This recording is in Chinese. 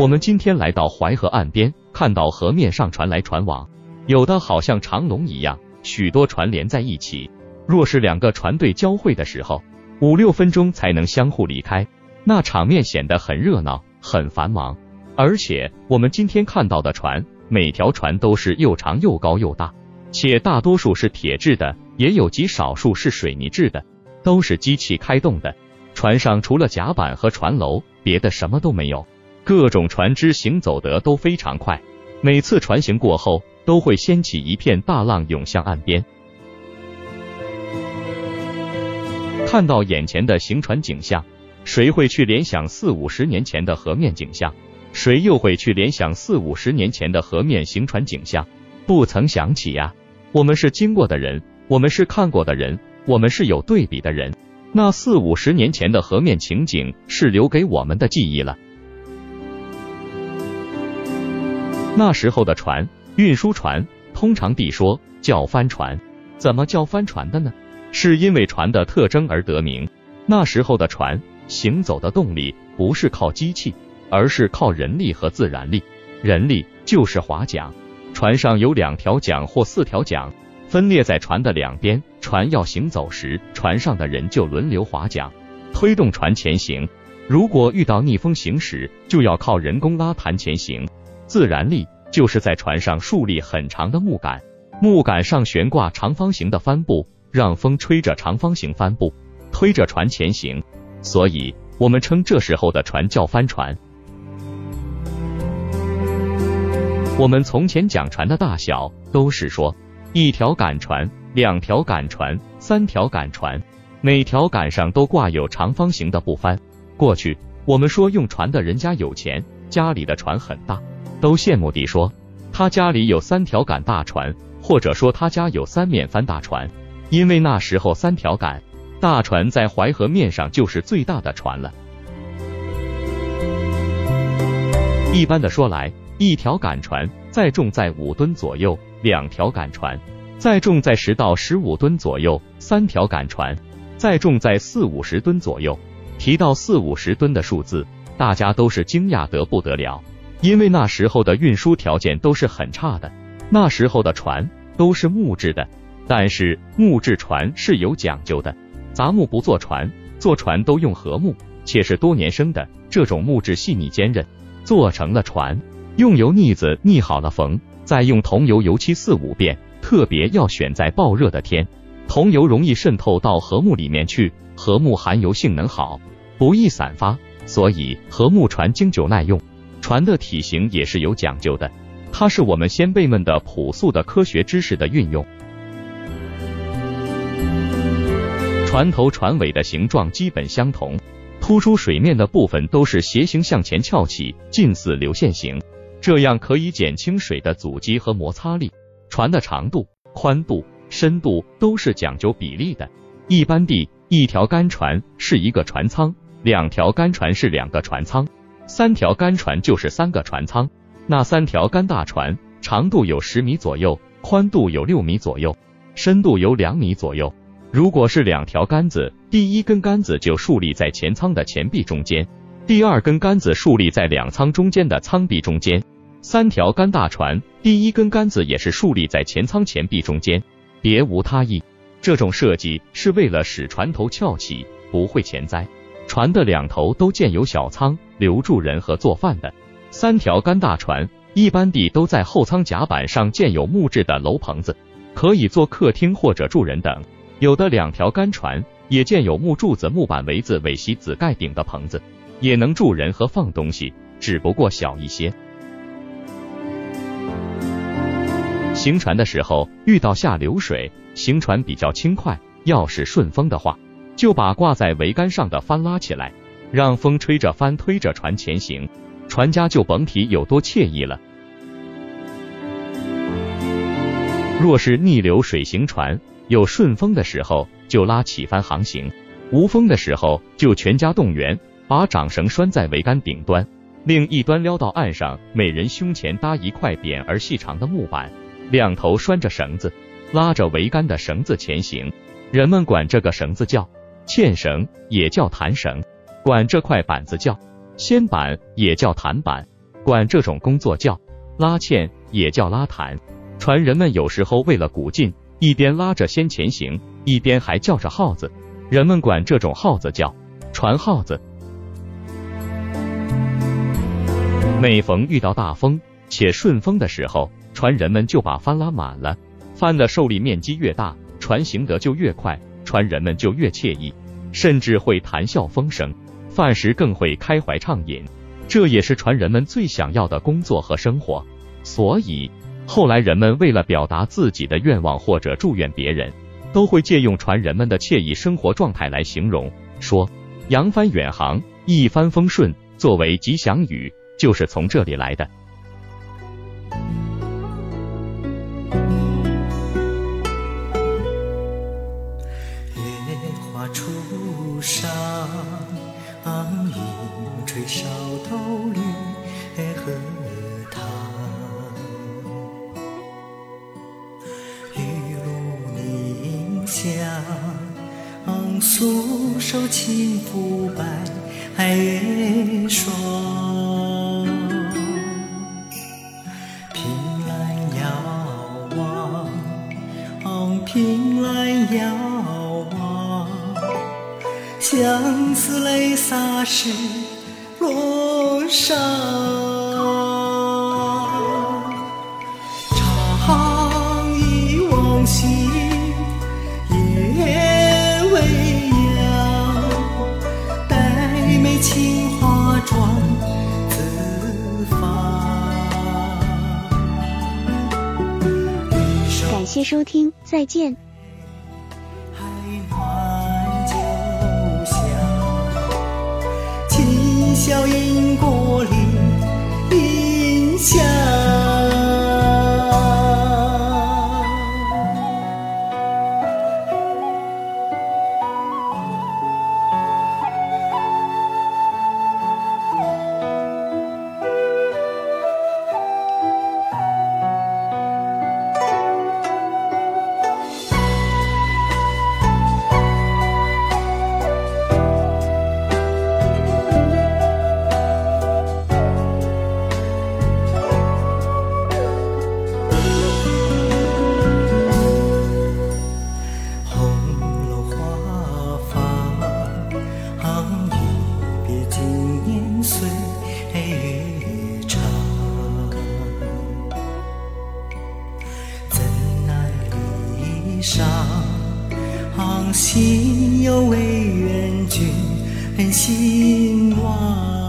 我们今天来到淮河岸边，看到河面上传来船往，有的好像长龙一样，许多船连在一起。若是两个船队交汇的时候，五六分钟才能相互离开，那场面显得很热闹、很繁忙。而且我们今天看到的船，每条船都是又长又高又大，且大多数是铁制的，也有极少数是水泥制的，都是机器开动的。船上除了甲板和船楼，别的什么都没有。各种船只行走得都非常快，每次船行过后，都会掀起一片大浪涌向岸边。看到眼前的行船景象，谁会去联想四五十年前的河面景象？谁又会去联想四五十年前的河面行船景象？不曾想起呀！我们是经过的人，我们是看过的人，我们是有对比的人。那四五十年前的河面情景是留给我们的记忆了。那时候的船，运输船，通常地说叫帆船。怎么叫帆船的呢？是因为船的特征而得名。那时候的船行走的动力不是靠机器，而是靠人力和自然力。人力就是划桨，船上有两条桨或四条桨，分列在船的两边。船要行走时，船上的人就轮流划桨，推动船前行。如果遇到逆风行驶，就要靠人工拉弹前行。自然力就是在船上竖立很长的木杆，木杆上悬挂长方形的帆布，让风吹着长方形帆布，推着船前行。所以，我们称这时候的船叫帆船。我们从前讲船的大小，都是说一条杆船、两条杆船、三条杆船，每条杆上都挂有长方形的布帆。过去我们说用船的人家有钱，家里的船很大。都羡慕地说，他家里有三条杆大船，或者说他家有三面帆大船，因为那时候三条杆大船在淮河面上就是最大的船了。一般的说来，一条杆船载重在五吨左右，两条杆船载重在十到十五吨左右，三条杆船载重在四五十吨左右。提到四五十吨的数字，大家都是惊讶得不得了。因为那时候的运输条件都是很差的，那时候的船都是木质的，但是木质船是有讲究的，杂木不做船，做船都用禾木，且是多年生的，这种木质细腻坚韧，做成了船，用油腻子腻好了缝，再用桐油油漆四五遍，特别要选在暴热的天，桐油容易渗透到禾木里面去，禾木含油性能好，不易散发，所以和木船经久耐用。船的体型也是有讲究的，它是我们先辈们的朴素的科学知识的运用。船头船尾的形状基本相同，突出水面的部分都是斜形向前翘起，近似流线型，这样可以减轻水的阻击和摩擦力。船的长度、宽度、深度都是讲究比例的。一般地，一条干船是一个船舱，两条干船是两个船舱。三条干船就是三个船舱，那三条干大船长度有十米左右，宽度有六米左右，深度有两米左右。如果是两条杆子，第一根杆子就竖立在前舱的前壁中间，第二根杆子竖立在两舱中间的舱壁中间。三条干大船，第一根杆子也是竖立在前舱前壁中间，别无他意。这种设计是为了使船头翘起，不会前栽。船的两头都建有小舱，留住人和做饭的。三条干大船一般地都在后舱甲板上建有木质的楼棚子，可以做客厅或者住人等。有的两条干船也建有木柱子、木板围子、尾席子盖顶的棚子，也能住人和放东西，只不过小一些。行船的时候遇到下流水，行船比较轻快，要是顺风的话。就把挂在桅杆上的帆拉起来，让风吹着帆推着船前行，船家就甭提有多惬意了。若是逆流水行船，有顺风的时候就拉起帆航行，无风的时候就全家动员，把掌绳拴在桅杆顶端，另一端撩到岸上，每人胸前搭一块扁而细长的木板，两头拴着绳子，拉着桅杆的绳子前行，人们管这个绳子叫。纤绳也叫弹绳，管这块板子叫纤板，也叫弹板。管这种工作叫拉纤，也叫拉弹。船人们有时候为了鼓劲，一边拉着先前行，一边还叫着号子，人们管这种号子叫船号子。每逢遇到大风且顺风的时候，船人们就把帆拉满了，帆的受力面积越大，船行得就越快，船人们就越惬意，甚至会谈笑风生，饭时更会开怀畅饮。这也是船人们最想要的工作和生活。所以后来人们为了表达自己的愿望或者祝愿别人，都会借用船人们的惬意生活状态来形容，说扬帆远航，一帆风顺，作为吉祥语。就是从这里来的。绿梢头，绿荷塘，玉露凝香，素手轻抚白月霜。凭栏遥望，凭栏遥望，相思泪洒湿。罗上。长忆往昔夜未央，黛眉轻化妆自芳。感谢收听。再见。今宵饮心有为愿君心望。